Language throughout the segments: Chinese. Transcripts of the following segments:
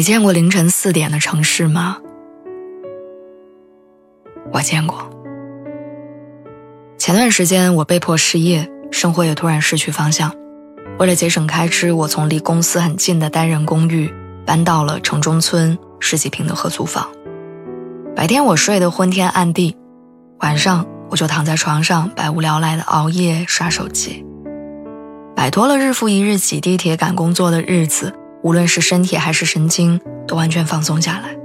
你见过凌晨四点的城市吗？我见过。前段时间我被迫失业，生活也突然失去方向。为了节省开支，我从离公司很近的单人公寓搬到了城中村十几平的合租房。白天我睡得昏天暗地，晚上我就躺在床上百无聊赖的熬夜刷手机。摆脱了日复一日挤地铁赶工作的日子。无论是身体还是神经，都完全放松下来。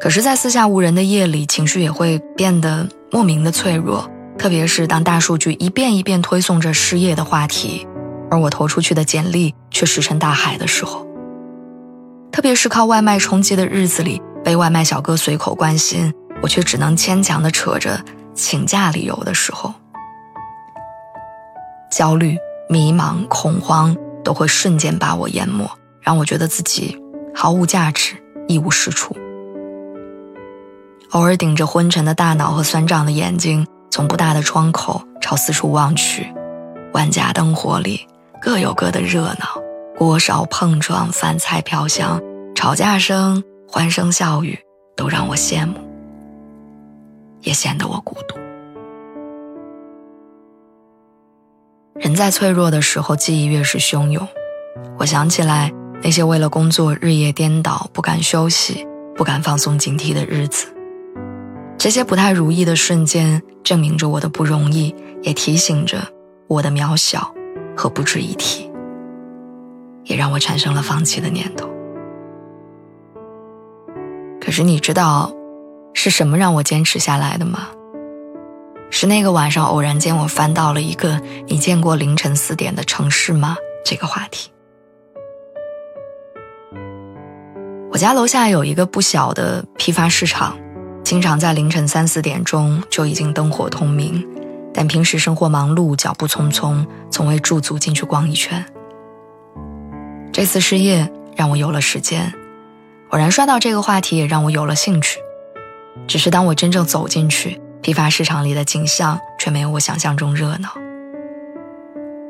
可是，在四下无人的夜里，情绪也会变得莫名的脆弱。特别是当大数据一遍一遍推送着失业的话题，而我投出去的简历却石沉大海的时候。特别是靠外卖充饥的日子里，被外卖小哥随口关心，我却只能牵强的扯着请假理由的时候，焦虑、迷茫、恐慌。都会瞬间把我淹没，让我觉得自己毫无价值，一无是处。偶尔顶着昏沉的大脑和酸胀的眼睛，从不大的窗口朝四处望去，万家灯火里各有各的热闹，锅勺碰撞，饭菜飘香，吵架声、欢声笑语都让我羡慕，也显得我孤独。人在脆弱的时候，记忆越是汹涌。我想起来那些为了工作日夜颠倒、不敢休息、不敢放松警惕的日子，这些不太如意的瞬间，证明着我的不容易，也提醒着我的渺小和不值一提，也让我产生了放弃的念头。可是你知道，是什么让我坚持下来的吗？是那个晚上，偶然间我翻到了一个“你见过凌晨四点的城市吗”这个话题。我家楼下有一个不小的批发市场，经常在凌晨三四点钟就已经灯火通明，但平时生活忙碌，脚步匆匆，从未驻足进去逛一圈。这次失业让我有了时间，偶然刷到这个话题也让我有了兴趣。只是当我真正走进去，批发市场里的景象却没有我想象中热闹。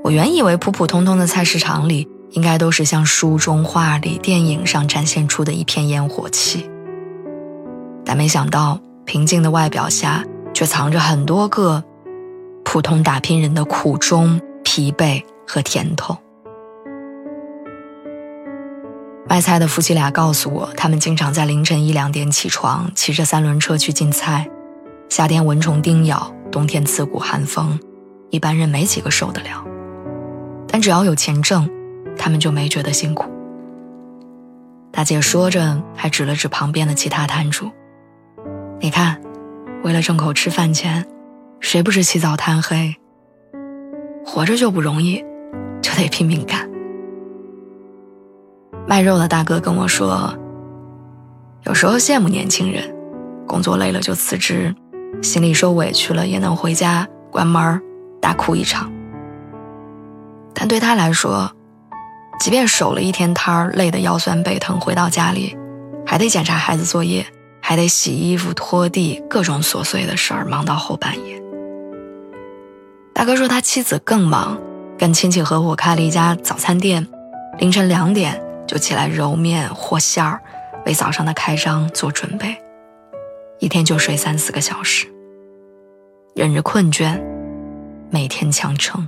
我原以为普普通通的菜市场里应该都是像书中、画里、电影上展现出的一片烟火气，但没想到平静的外表下却藏着很多个普通打拼人的苦衷、疲惫和甜头。卖菜的夫妻俩告诉我，他们经常在凌晨一两点起床，骑着三轮车去进菜。夏天蚊虫叮咬，冬天刺骨寒风，一般人没几个受得了。但只要有钱挣，他们就没觉得辛苦。大姐说着，还指了指旁边的其他摊主：“你看，为了挣口吃饭钱，谁不是起早贪黑？活着就不容易，就得拼命干。”卖肉的大哥跟我说：“有时候羡慕年轻人，工作累了就辞职。”心里受委屈了，也能回家关门大哭一场。但对他来说，即便守了一天摊儿，累得腰酸背疼，回到家里，还得检查孩子作业，还得洗衣服、拖地，各种琐碎的事儿，忙到后半夜。大哥说他妻子更忙，跟亲戚合伙开了一家早餐店，凌晨两点就起来揉面和馅儿，为早上的开张做准备。一天就睡三四个小时，忍着困倦，每天强撑。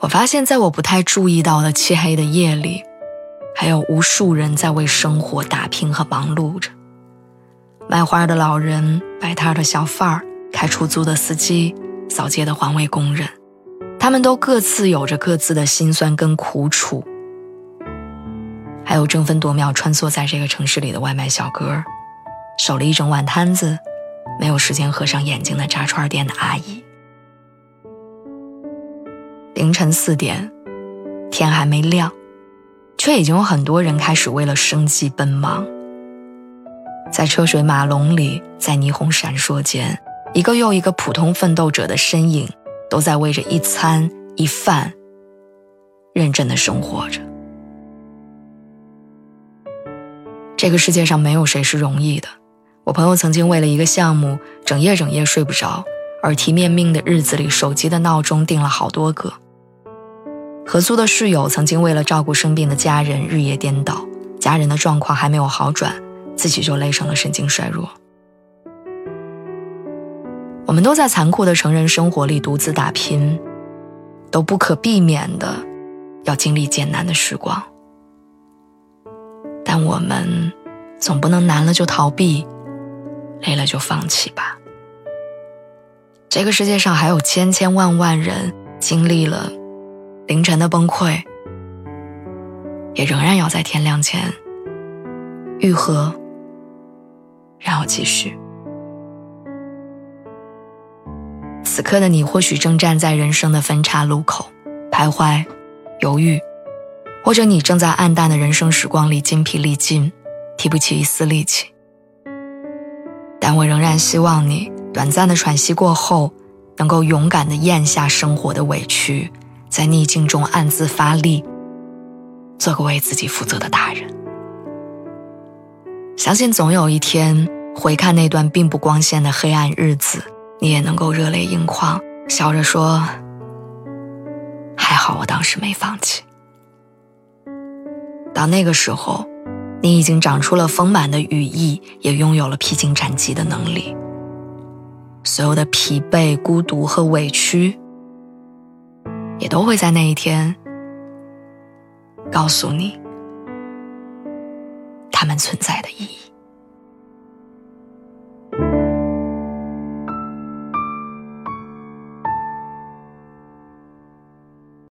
我发现，在我不太注意到的漆黑的夜里，还有无数人在为生活打拼和忙碌着。卖花的老人，摆摊的小贩儿，开出租的司机，扫街的环卫工人，他们都各自有着各自的辛酸跟苦楚。还有争分夺秒穿梭在这个城市里的外卖小哥，守了一整晚摊子，没有时间合上眼睛的炸串店的阿姨。凌晨四点，天还没亮，却已经有很多人开始为了生计奔忙。在车水马龙里，在霓虹闪烁间，一个又一个普通奋斗者的身影，都在为着一餐一饭认真的生活着。这个世界上没有谁是容易的。我朋友曾经为了一个项目，整夜整夜睡不着，耳提面命的日子里，手机的闹钟定了好多个。合租的室友曾经为了照顾生病的家人，日夜颠倒，家人的状况还没有好转，自己就累成了神经衰弱。我们都在残酷的成人生活里独自打拼，都不可避免的要经历艰难的时光。我们总不能难了就逃避，累了就放弃吧。这个世界上还有千千万万人经历了凌晨的崩溃，也仍然要在天亮前愈合，然后继续。此刻的你或许正站在人生的分岔路口，徘徊、犹豫。或者你正在暗淡的人生时光里筋疲力尽，提不起一丝力气。但我仍然希望你短暂的喘息过后，能够勇敢的咽下生活的委屈，在逆境中暗自发力，做个为自己负责的大人。相信总有一天，回看那段并不光鲜的黑暗日子，你也能够热泪盈眶，笑着说：“还好我当时没放弃。”到那个时候，你已经长出了丰满的羽翼，也拥有了披荆斩棘的能力。所有的疲惫、孤独和委屈，也都会在那一天告诉你他们存在的意义。